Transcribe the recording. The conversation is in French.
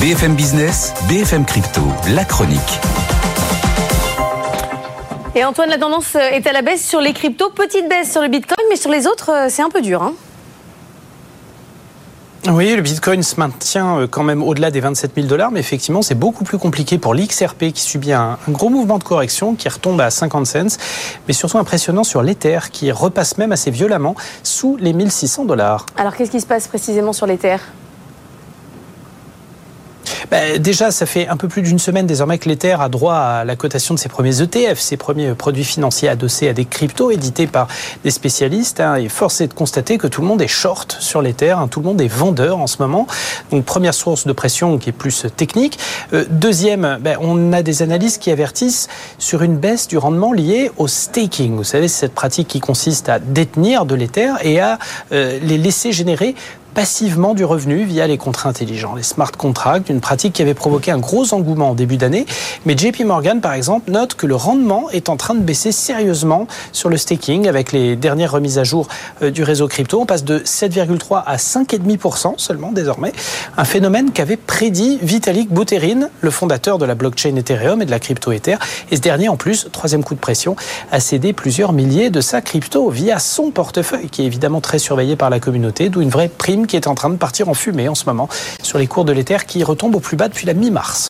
BFM Business, BFM Crypto, la chronique. Et Antoine, la tendance est à la baisse sur les cryptos. Petite baisse sur le Bitcoin, mais sur les autres, euh, c'est un peu dur. Hein oui, le Bitcoin se maintient euh, quand même au-delà des 27 000 dollars, mais effectivement, c'est beaucoup plus compliqué pour l'XRP qui subit un, gros mouvement de correction qui retombe à 50 cents, mais surtout impressionnant sur l'Ether qui repasse même assez violemment sous les 1600 dollars. Alors, qu'est-ce qui se passe précisément sur l'Ether? Bah, déjà, ça fait un peu plus d'une semaine désormais que l'Ether a droit à la cotation de ses premiers ETF, ses premiers produits financiers adossés à des cryptos édités par des spécialistes. Hein, et force est de constater que tout le monde est short sur l'Ether, hein, tout le monde est vendeur en ce moment. Donc première source de pression qui est plus technique. Euh, deuxième, bah, on a des analyses qui avertissent sur une baisse du rendement lié au staking. Vous savez, c'est cette pratique qui consiste à détenir de l'Ether et à euh, les laisser générer passivement du revenu via les contrats intelligents, les smart contracts, une pratique qui avait provoqué un gros engouement en début d'année. Mais JP Morgan, par exemple, note que le rendement est en train de baisser sérieusement sur le staking avec les dernières remises à jour euh, du réseau crypto. On passe de 7,3 à 5,5% seulement désormais. Un phénomène qu'avait prédit Vitalik Buterin, le fondateur de la blockchain Ethereum et de la crypto Ether. Et ce dernier, en plus, troisième coup de pression, a cédé plusieurs milliers de sa crypto via son portefeuille, qui est évidemment très surveillé par la communauté, d'où une vraie prime qui est en train de partir en fumée en ce moment sur les cours de l'Ether qui retombent au plus bas depuis la mi-mars.